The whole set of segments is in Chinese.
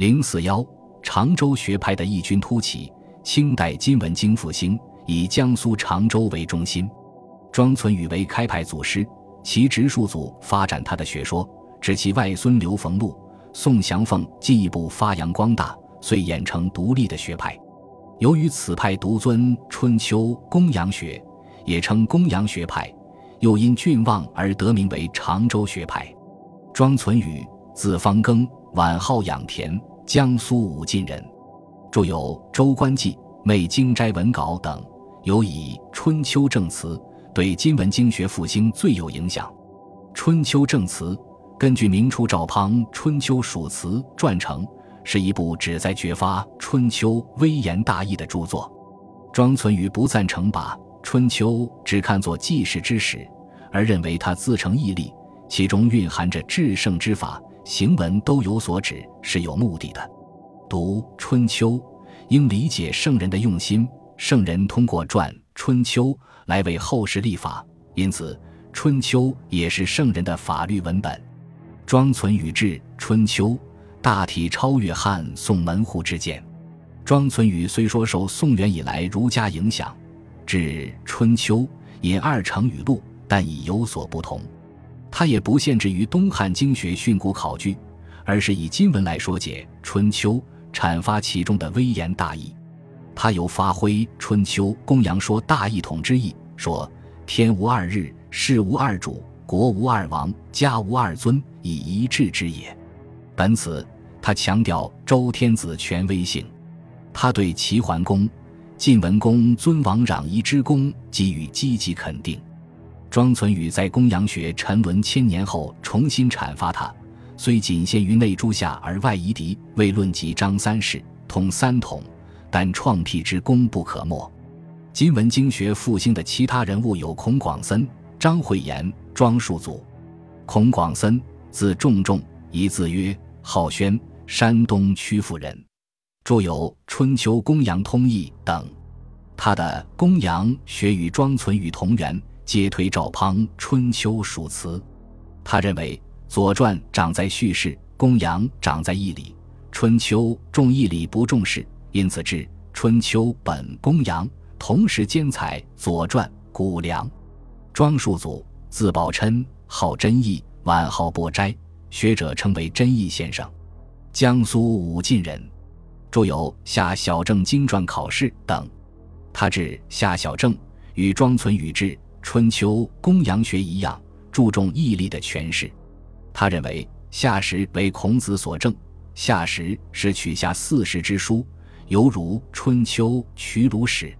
零四幺，常州学派的异军突起。清代金文经复兴，以江苏常州为中心。庄存宇为开派祖师，其直属祖发展他的学说，至其外孙刘逢禄、宋祥凤进一步发扬光大，遂演成独立的学派。由于此派独尊春秋公羊学，也称公羊学派，又因郡望而得名为常州学派。庄存宇，字方庚，晚号养田，江苏武进人，著有《周官记》《媚经斋文稿》等，尤以《春秋正词》对金文经学复兴最有影响。《春秋正词》根据明初赵滂《春秋属词》撰成。是一部旨在掘发春秋微言大义的著作。庄存于不赞成把春秋只看作记事之史，而认为它自成义理，其中蕴含着至圣之法，行文都有所指，是有目的的。读春秋，应理解圣人的用心。圣人通过传春秋来为后世立法，因此春秋也是圣人的法律文本。庄存宇志春秋。大体超越汉宋门户之见。庄存宇虽说受宋元以来儒家影响，至《春秋》引二程语录，但已有所不同。他也不限制于东汉经学训诂考据，而是以今文来说解《春秋》，阐发其中的微言大义。他有发挥《春秋》公羊说大一统之意，说天无二日，事无二主，国无二王，家无二尊，以一致之也。本此，他强调周天子权威性。他对齐桓公、晋文公尊王攘夷之功给予积极肯定。庄存宇在公羊学沉沦千年后重新阐发它，虽仅限于内诸夏而外夷狄，未论及张三世、通三统，但创辟之功不可没。今文经学复兴的其他人物有孔广森、张惠言、庄树祖。孔广森，字仲仲，一字曰。浩轩，山东曲阜人，著有《春秋公羊通义》等。他的《公羊学》与庄存与同源，皆推赵滂《春秋属辞》。他认为《左传》长在叙事，《公羊》长在义理，《春秋》重义理不重事，因此至《春秋》本《公羊》，同时兼采《左传》《谷梁》。庄树祖，字宝琛，号真义，晚号伯斋。学者称为真义先生，江苏武进人，著有《夏小正经传考试》等。他治《夏小正》与庄存宇治《春秋公羊学》一样，注重义理的诠释。他认为夏时为孔子所正，夏时是取下四时之书，犹如《春秋》取鲁史。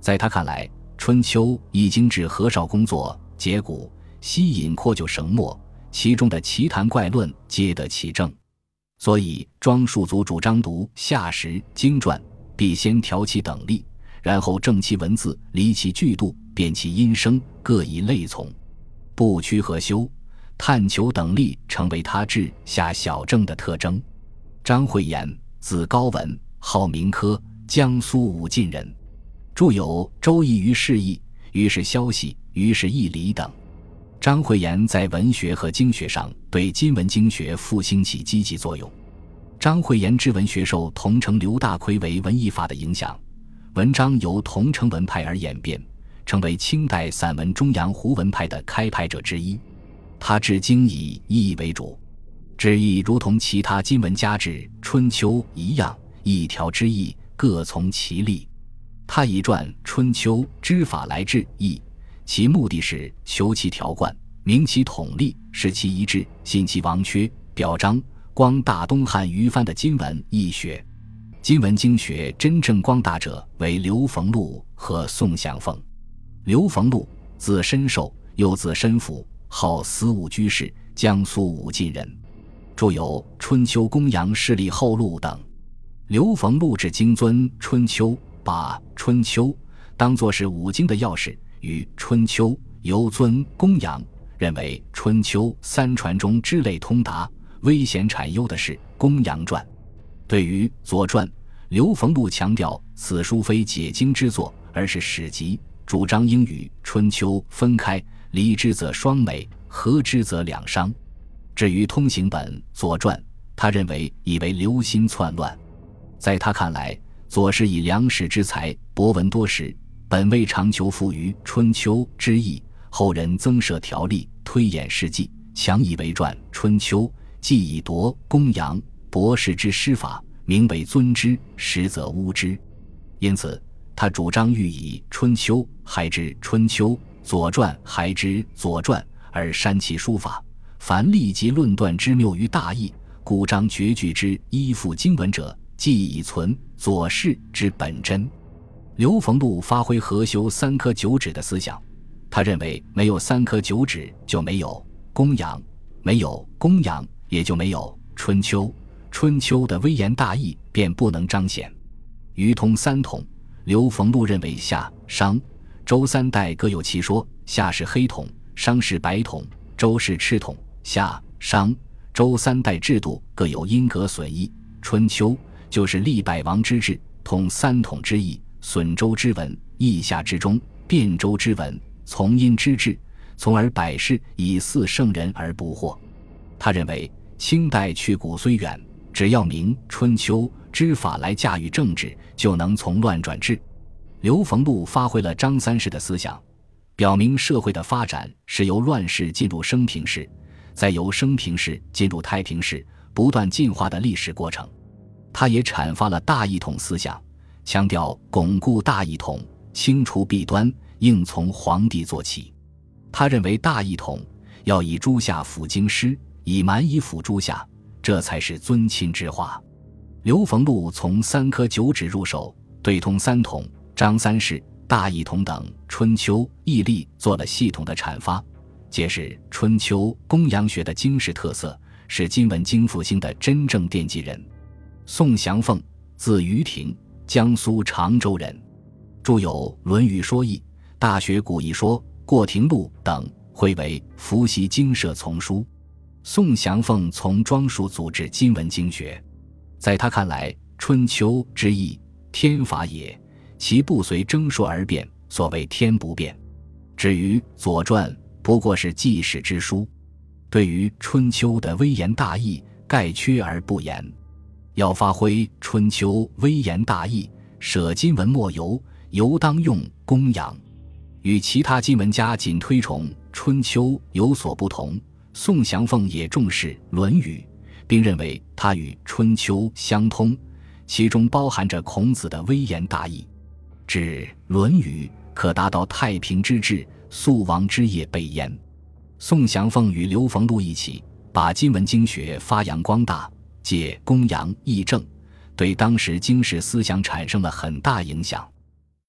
在他看来，《春秋》已经指何少工作，结古吸引扩就绳墨。其中的奇谈怪论皆得其正，所以庄树祖主张读夏时经传，必先调其等力，然后正其文字，离其句度，辨其音声，各以类从，不屈和修，探求等力，成为他治下小正的特征。张惠言，字高文，号明科，江苏武进人，著有《周易于释义》《于是消息》《于是义理》等。张惠言在文学和经学上对金文经学复兴起积极作用。张惠言之文学受桐城刘大奎为文艺法的影响，文章由桐城文派而演变，成为清代散文中洋胡文派的开派者之一。他至今以意为主，旨意如同其他金文家志《春秋》一样，一条之意各从其例。他以传《春秋》之法来治义。其目的是求其条贯，明其统例，使其一致，信其王缺，表彰光大东汉于藩的金文易学。金文经学真正光大者为刘逢禄和宋祥凤。刘逢禄，字申寿，又字申甫，号司务居士，江苏武进人，著有《春秋公羊势力后录》等。刘逢禄至经尊《春秋》，把《春秋》当作是五经的钥匙。与《春秋》尤尊公羊，认为《春秋》三传中之类通达、危险产忧的是《公羊传》。对于《左传》，刘逢禄强调此书非解经之作，而是史籍，主张应与《春秋》分开，离之则双美，合之则两伤。至于通行本《左传》，他认为以为流心篡乱。在他看来，左氏以良史之才，博闻多识，本为长求富于《春秋》之意。后人增设条例，推演事迹，强以为传《春秋》，既以夺公羊博士之师法，名为尊之，实则污之。因此，他主张欲以《春秋》还之《春秋》，《左传》还之《左传》，而删其书法。凡立即论断之谬于大义，故章绝句之依附经文者，既以存左氏之本真。刘逢禄发挥何修三科九指的思想。他认为，没有三颗九指，就没有公羊；没有公羊，也就没有春秋。春秋的微言大义便不能彰显。于通三统，刘逢禄认为夏、商、周三代各有其说。夏是黑统，商是白统，周是赤统。夏、商、周三代制度各有因格损益。春秋就是立百王之治，通三统之意，损周之文，益夏之中，变周之文。从因之治，从而百世以祀圣人而不惑。他认为清代去古虽远，只要明春秋之法来驾驭政治，就能从乱转治。刘逢禄发挥了张三世的思想，表明社会的发展是由乱世进入升平世，再由升平世进入太平世，不断进化的历史过程。他也阐发了大一统思想，强调巩固大一统，清除弊端。应从皇帝做起，他认为大一统要以诸夏辅京师，以蛮夷辅诸夏，这才是尊亲之化。刘逢禄从三科九指入手，对通三统、张三世、大一统等春秋义例做了系统的阐发，揭示春秋公羊学的经世特色，是金文经复兴的真正奠基人。宋祥凤，字于庭，江苏常州人，著有《论语说义》。大学古义说、过庭录等汇为伏羲经社丛书。宋祥凤从庄述组织今文经学，在他看来，《春秋》之意，天法也，其不随征说而变，所谓天不变。至于《左传》，不过是纪史之书。对于《春秋》的微言大义，概缺而不言。要发挥《春秋》微言大义，舍今文莫游，犹当用公羊。与其他金文家仅推崇《春秋》有所不同，宋祥凤也重视《论语》，并认为它与《春秋》相通，其中包含着孔子的微言大义。指《论语》可达到太平之治、肃王之业备焉。宋祥凤与刘逢禄一起，把金文经学发扬光大，借公羊议政，对当时经世思想产生了很大影响。